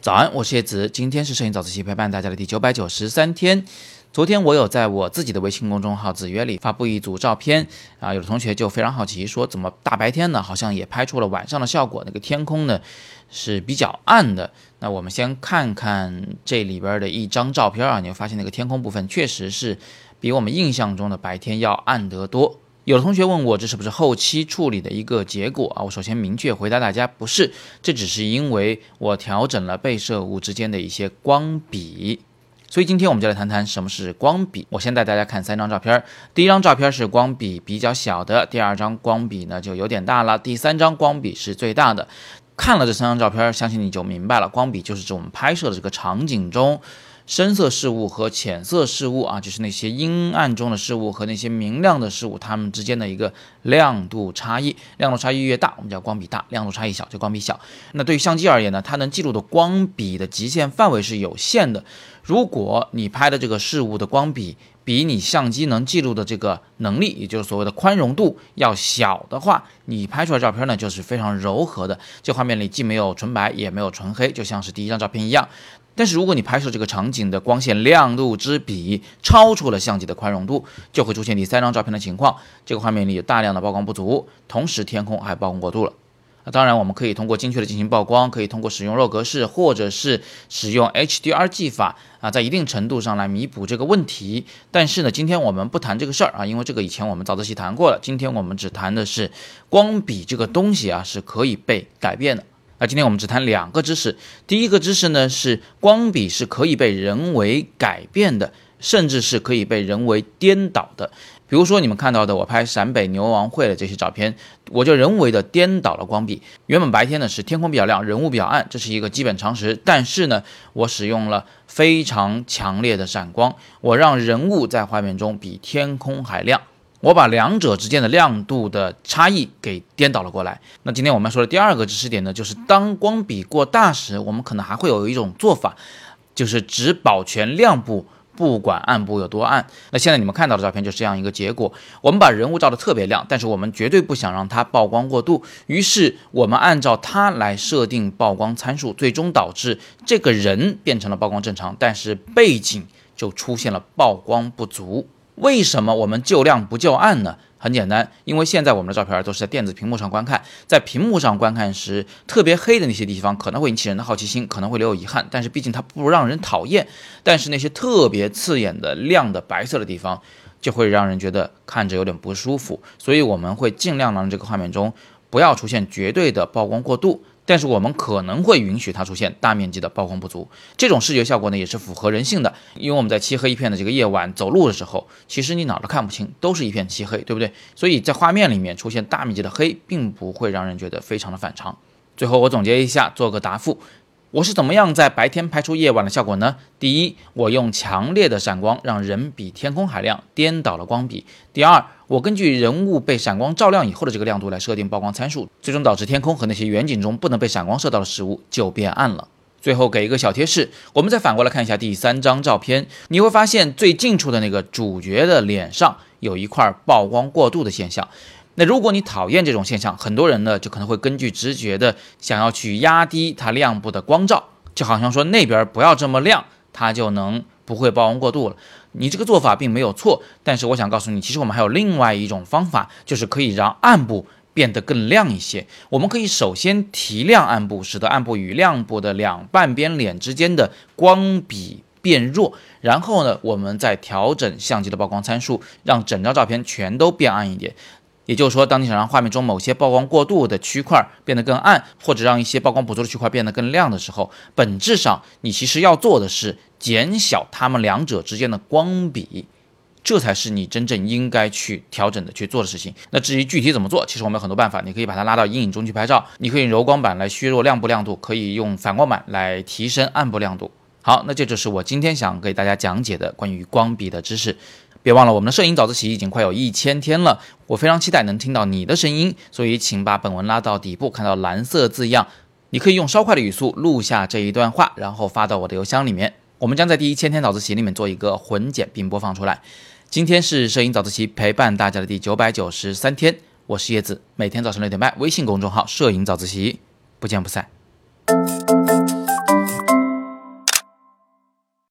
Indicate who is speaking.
Speaker 1: 早安，我是叶子，今天是摄影早自习陪伴大家的第九百九十三天。昨天我有在我自己的微信公众号“子约”里发布一组照片啊，有的同学就非常好奇，说怎么大白天呢，好像也拍出了晚上的效果？那个天空呢是比较暗的。那我们先看看这里边的一张照片啊，你会发现那个天空部分确实是比我们印象中的白天要暗得多。有的同学问我这是不是后期处理的一个结果啊？我首先明确回答大家，不是，这只是因为我调整了被摄物之间的一些光比。所以今天我们就来谈谈什么是光比。我先带大家看三张照片，第一张照片是光比比较小的，第二张光比呢就有点大了，第三张光比是最大的。看了这三张照片，相信你就明白了，光比就是指我们拍摄的这个场景中。深色事物和浅色事物啊，就是那些阴暗中的事物和那些明亮的事物，它们之间的一个亮度差异。亮度差异越大，我们叫光比大；亮度差异小，就光比小。那对于相机而言呢，它能记录的光比的极限范围是有限的。如果你拍的这个事物的光比比你相机能记录的这个能力，也就是所谓的宽容度要小的话，你拍出来照片呢就是非常柔和的。这画面里既没有纯白，也没有纯黑，就像是第一张照片一样。但是如果你拍摄这个场景的光线亮度之比超出了相机的宽容度，就会出现第三张照片的情况。这个画面里有大量的曝光不足，同时天空还曝光过度了。当然，我们可以通过精确的进行曝光，可以通过使用弱格式或者是使用 HDR 技法啊，在一定程度上来弥补这个问题。但是呢，今天我们不谈这个事儿啊，因为这个以前我们早自习谈过了。今天我们只谈的是光比这个东西啊是可以被改变的。那今天我们只谈两个知识。第一个知识呢是光比是可以被人为改变的，甚至是可以被人为颠倒的。比如说你们看到的我拍陕北牛王会的这些照片，我就人为的颠倒了光比。原本白天呢是天空比较亮，人物比较暗，这是一个基本常识。但是呢，我使用了非常强烈的闪光，我让人物在画面中比天空还亮。我把两者之间的亮度的差异给颠倒了过来。那今天我们说的第二个知识点呢，就是当光比过大时，我们可能还会有一种做法，就是只保全亮部，不管暗部有多暗。那现在你们看到的照片就是这样一个结果。我们把人物照得特别亮，但是我们绝对不想让它曝光过度，于是我们按照它来设定曝光参数，最终导致这个人变成了曝光正常，但是背景就出现了曝光不足。为什么我们就亮不就暗呢？很简单，因为现在我们的照片都是在电子屏幕上观看，在屏幕上观看时，特别黑的那些地方可能会引起人的好奇心，可能会留有遗憾，但是毕竟它不让人讨厌。但是那些特别刺眼的亮的白色的地方，就会让人觉得看着有点不舒服。所以我们会尽量让这个画面中不要出现绝对的曝光过度。但是我们可能会允许它出现大面积的曝光不足，这种视觉效果呢也是符合人性的，因为我们在漆黑一片的这个夜晚走路的时候，其实你哪儿都看不清，都是一片漆黑，对不对？所以在画面里面出现大面积的黑，并不会让人觉得非常的反常。最后我总结一下，做个答复。我是怎么样在白天拍出夜晚的效果呢？第一，我用强烈的闪光让人比天空还亮，颠倒了光比。第二，我根据人物被闪光照亮以后的这个亮度来设定曝光参数，最终导致天空和那些远景中不能被闪光射到的食物就变暗了。最后给一个小贴士，我们再反过来看一下第三张照片，你会发现最近处的那个主角的脸上有一块曝光过度的现象。那如果你讨厌这种现象，很多人呢就可能会根据直觉的想要去压低它亮部的光照，就好像说那边不要这么亮，它就能不会曝光过度了。你这个做法并没有错，但是我想告诉你，其实我们还有另外一种方法，就是可以让暗部变得更亮一些。我们可以首先提亮暗部，使得暗部与亮部的两半边脸之间的光比变弱，然后呢，我们再调整相机的曝光参数，让整张照片全都变暗一点。也就是说，当你想让画面中某些曝光过度的区块变得更暗，或者让一些曝光不足的区块变得更亮的时候，本质上你其实要做的是减小它们两者之间的光比，这才是你真正应该去调整的、去做的事情。那至于具体怎么做，其实我们有很多办法，你可以把它拉到阴影中去拍照，你可以用柔光板来削弱亮部亮度，可以用反光板来提升暗部亮度。好，那这就是我今天想给大家讲解的关于光比的知识。别忘了，我们的摄影早自习已经快有一千天了，我非常期待能听到你的声音，所以请把本文拉到底部，看到蓝色字样，你可以用稍快的语速录下这一段话，然后发到我的邮箱里面，我们将在第一千天早自习里面做一个混剪并播放出来。今天是摄影早自习陪伴大家的第九百九十三天，我是叶子，每天早上六点半，微信公众号“摄影早自习”，不见不散。